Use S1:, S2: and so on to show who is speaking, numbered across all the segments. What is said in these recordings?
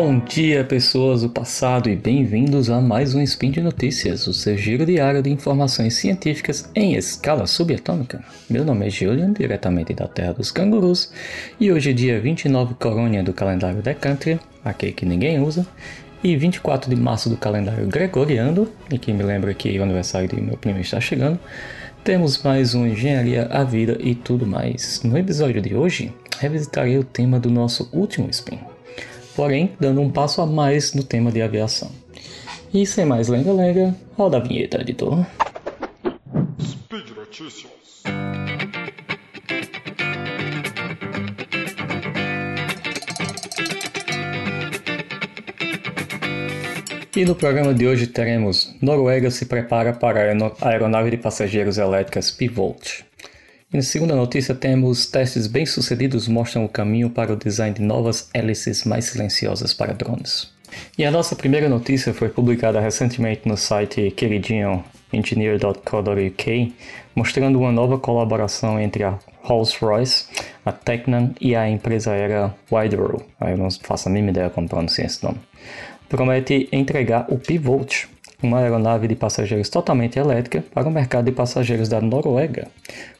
S1: Bom dia, pessoas do passado, e bem-vindos a mais um Spin de Notícias, o seu giro diário de informações científicas em escala subatômica. Meu nome é Julian, diretamente da Terra dos Cangurus, e hoje é dia 29 Corônia do calendário Decantria, aquele que ninguém usa, e 24 de março do calendário Gregoriano, e que me lembra que o aniversário do meu primo está chegando. Temos mais um Engenharia, a Vida e tudo mais. No episódio de hoje, revisitarei o tema do nosso último Spin porém dando um passo a mais no tema de aviação. E sem mais lenga-lenga, roda a vinheta, editor. Speed Notícias. E no programa de hoje teremos Noruega se prepara para a aeronave de passageiros elétricas Pivolt. E na segunda notícia temos testes bem-sucedidos mostram o caminho para o design de novas hélices mais silenciosas para drones. E a nossa primeira notícia foi publicada recentemente no site queridinho engineer.co.uk, mostrando uma nova colaboração entre a Rolls-Royce, a Tecnan e a empresa aérea Widerøe. Eu não faço a mínima ideia como pronunciar esse nome. Promete entregar o Pivolt, uma aeronave de passageiros totalmente elétrica para o mercado de passageiros da Noruega,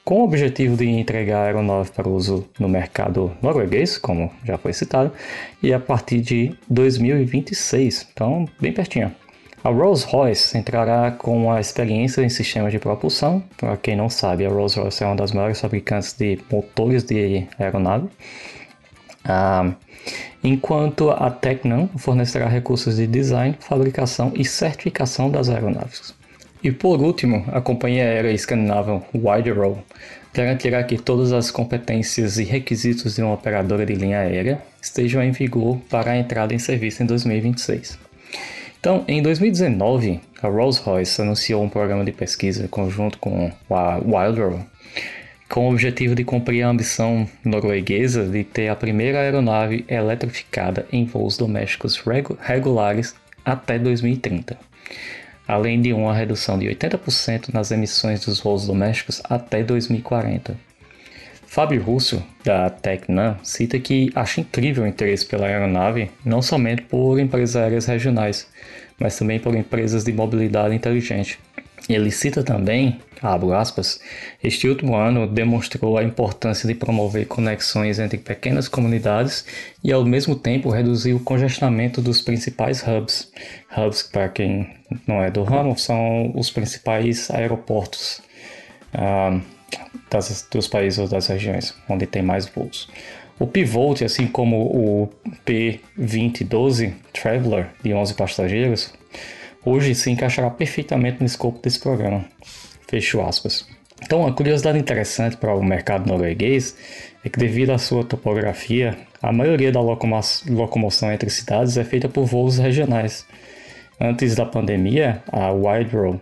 S1: com o objetivo de entregar a aeronave para uso no mercado norueguês, como já foi citado, e a partir de 2026, então bem pertinho. A Rolls-Royce entrará com a experiência em sistemas de propulsão. Para quem não sabe, a Rolls-Royce é uma das maiores fabricantes de motores de aeronave. Ah, enquanto a Tecnam fornecerá recursos de design, fabricação e certificação das aeronaves. E por último, a companhia aérea escandinava Widerøe garantirá que todas as competências e requisitos de uma operadora de linha aérea estejam em vigor para a entrada em serviço em 2026. Então, em 2019, a Rolls-Royce anunciou um programa de pesquisa conjunto com a Widerøe com o objetivo de cumprir a ambição norueguesa de ter a primeira aeronave eletrificada em voos domésticos regulares até 2030, além de uma redução de 80% nas emissões dos voos domésticos até 2040. Fábio Russo, da Tecnan, cita que acha incrível o interesse pela aeronave não somente por empresas aéreas regionais, mas também por empresas de mobilidade inteligente. Ele cita também abro aspas, este último ano demonstrou a importância de promover conexões entre pequenas comunidades e ao mesmo tempo reduzir o congestionamento dos principais hubs. Hubs, para quem não é do ramo, são os principais aeroportos ah, das, dos países ou das regiões onde tem mais voos. O Pivolt, assim como o P2012 Traveler de 11 passageiros, hoje se encaixará perfeitamente no escopo desse programa. Fecho aspas. Então, uma curiosidade interessante para o mercado norueguês é que, devido à sua topografia, a maioria da locomo locomoção entre cidades é feita por voos regionais. Antes da pandemia, a Widerøe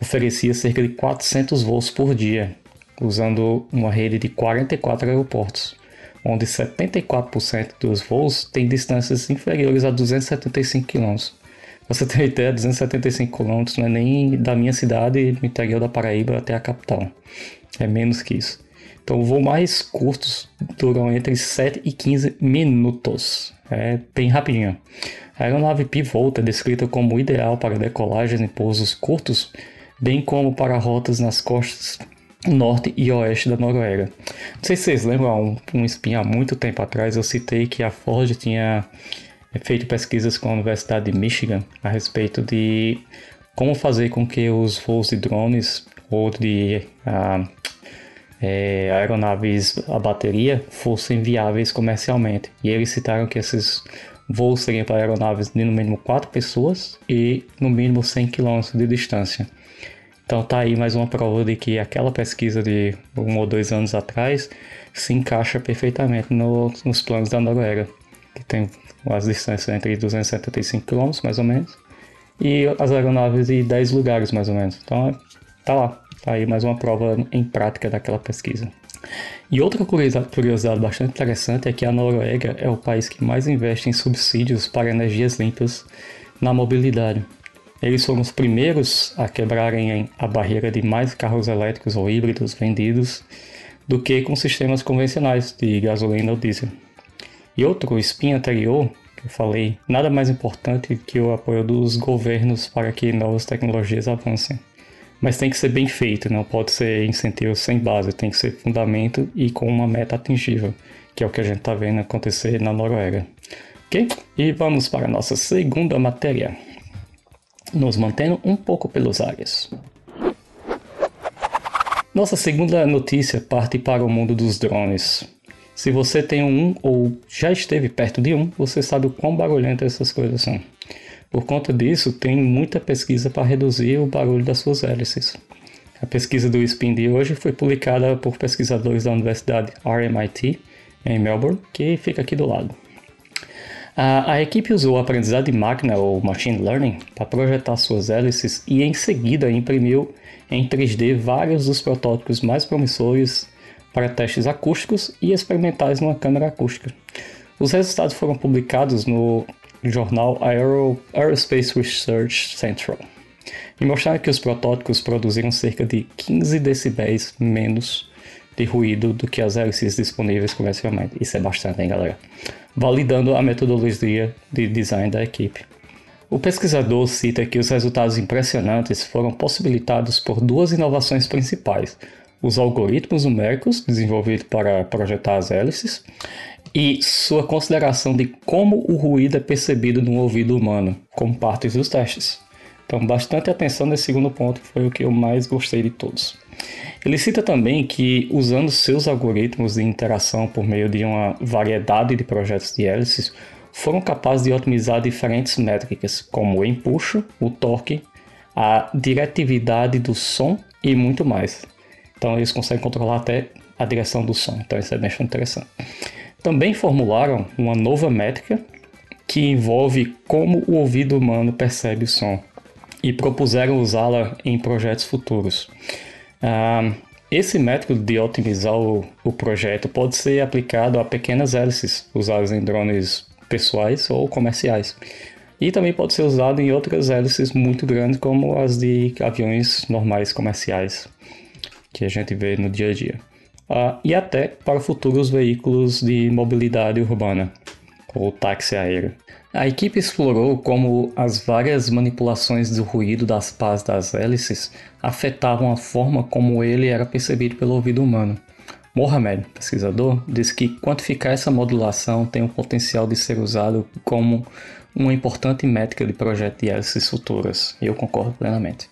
S1: oferecia cerca de 400 voos por dia, usando uma rede de 44 aeroportos, onde 74% dos voos têm distâncias inferiores a 275 km você tem ideia, 275 km não é nem da minha cidade, no interior da Paraíba, até a capital. É menos que isso. Então, voos mais curtos duram entre 7 e 15 minutos. É bem rapidinho. A aeronave Pivot é descrita como ideal para decolagens em pousos curtos, bem como para rotas nas costas norte e oeste da Noruega. Não sei se vocês lembram, um, um espinho há muito tempo atrás eu citei que a Ford tinha feito pesquisas com a Universidade de Michigan a respeito de como fazer com que os voos de drones ou de uh, é, aeronaves a bateria fossem viáveis comercialmente. E eles citaram que esses voos seriam para aeronaves de no mínimo 4 pessoas e no mínimo 100 km de distância. Então tá aí mais uma prova de que aquela pesquisa de um ou dois anos atrás se encaixa perfeitamente no, nos planos da Noruega, tem as distâncias entre 275 km mais ou menos, e as aeronaves de 10 lugares mais ou menos. Então tá lá, tá aí mais uma prova em prática daquela pesquisa. E outra curiosidade bastante interessante é que a Noruega é o país que mais investe em subsídios para energias limpas na mobilidade. Eles foram os primeiros a quebrarem a barreira de mais carros elétricos ou híbridos vendidos do que com sistemas convencionais de gasolina ou diesel. E outro spin anterior que eu falei, nada mais importante que o apoio dos governos para que novas tecnologias avancem. Mas tem que ser bem feito, não pode ser incentivo sem base, tem que ser fundamento e com uma meta atingível, que é o que a gente está vendo acontecer na Noruega. Ok? E vamos para a nossa segunda matéria, nos mantendo um pouco pelos ares. Nossa segunda notícia parte para o mundo dos drones. Se você tem um ou já esteve perto de um, você sabe o quão barulhento essas coisas são. Por conta disso, tem muita pesquisa para reduzir o barulho das suas hélices. A pesquisa do Spin de hoje foi publicada por pesquisadores da Universidade RMIT em Melbourne, que fica aqui do lado. A, a equipe usou aprendizado de máquina ou machine learning para projetar suas hélices e em seguida imprimiu em 3D vários dos protótipos mais promissores para testes acústicos e experimentais numa câmera acústica. Os resultados foram publicados no jornal Aero, Aerospace Research Central e mostraram que os protótipos produziram cerca de 15 decibéis menos de ruído do que as hélices disponíveis comercialmente. Isso é bastante, hein, galera? Validando a metodologia de design da equipe. O pesquisador cita que os resultados impressionantes foram possibilitados por duas inovações principais: os algoritmos numéricos desenvolvidos para projetar as hélices e sua consideração de como o ruído é percebido no ouvido humano, como parte dos testes. Então, bastante atenção nesse segundo ponto, que foi o que eu mais gostei de todos. Ele cita também que, usando seus algoritmos de interação por meio de uma variedade de projetos de hélices, foram capazes de otimizar diferentes métricas, como o empuxo, o torque, a diretividade do som e muito mais. Então eles conseguem controlar até a direção do som, então isso é bem interessante. Também formularam uma nova métrica que envolve como o ouvido humano percebe o som e propuseram usá-la em projetos futuros. Ah, esse método de otimizar o, o, projeto pode ser aplicado a pequenas hélices usadas em drones pessoais ou comerciais. E também pode ser usado em outras hélices muito grandes, como as de aviões normais comerciais, que a gente vê no dia a dia. Ah, e até para futuros veículos de mobilidade urbana, ou táxi aéreo. A equipe explorou como as várias manipulações do ruído das pás das hélices afetavam a forma como ele era percebido pelo ouvido humano. Mohamed, pesquisador, diz que quantificar essa modulação tem o potencial de ser usado como uma importante métrica de projeto de hélices futuras, e eu concordo plenamente.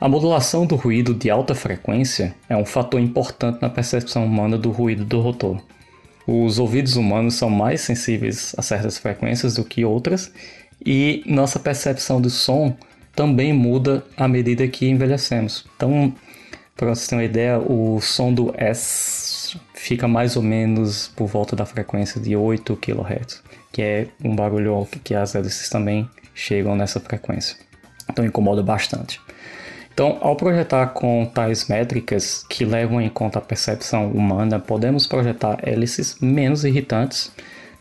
S1: A modulação do ruído de alta frequência é um fator importante na percepção humana do ruído do rotor. Os ouvidos humanos são mais sensíveis a certas frequências do que outras, e nossa percepção do som também muda à medida que envelhecemos. Então, para você ter uma ideia, o som do S fica mais ou menos por volta da frequência de 8 kHz, que é um barulho que as hélices também chegam nessa frequência. Então incomoda bastante. Então, ao projetar com tais métricas que levam em conta a percepção humana, podemos projetar hélices menos irritantes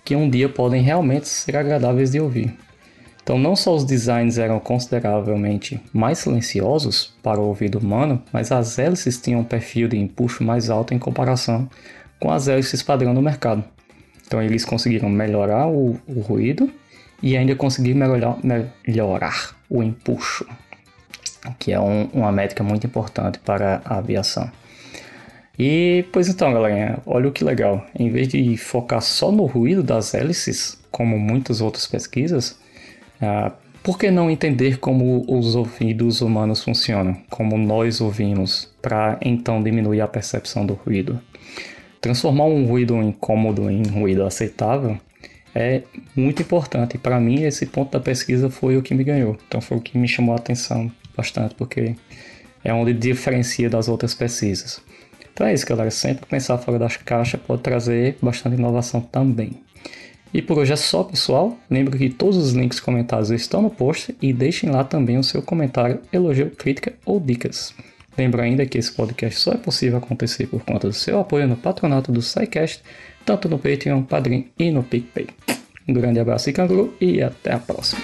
S1: que um dia podem realmente ser agradáveis de ouvir. Então, não só os designs eram consideravelmente mais silenciosos para o ouvido humano, mas as hélices tinham um perfil de empuxo mais alto em comparação com as hélices padrão do mercado. Então, eles conseguiram melhorar o, o ruído e ainda conseguiram melhorar, melhorar o empuxo que é um, uma métrica muito importante para a aviação. E pois então, galerinha, olha o que legal. Em vez de focar só no ruído das hélices, como muitas outras pesquisas, ah, por que não entender como os ouvidos humanos funcionam, como nós ouvimos, para então diminuir a percepção do ruído? Transformar um ruído incômodo em ruído aceitável é muito importante. Para mim, esse ponto da pesquisa foi o que me ganhou. Então, foi o que me chamou a atenção bastante, porque é onde diferencia das outras pesquisas. Então é isso, galera. Sempre pensar fora das caixas pode trazer bastante inovação também. E por hoje é só, pessoal. Lembre que todos os links comentados estão no post e deixem lá também o seu comentário, elogio, crítica ou dicas. Lembro ainda que esse podcast só é possível acontecer por conta do seu apoio no patronato do SciCast, tanto no Patreon, Padrim e no PicPay. Um grande abraço e canguru e até a próxima.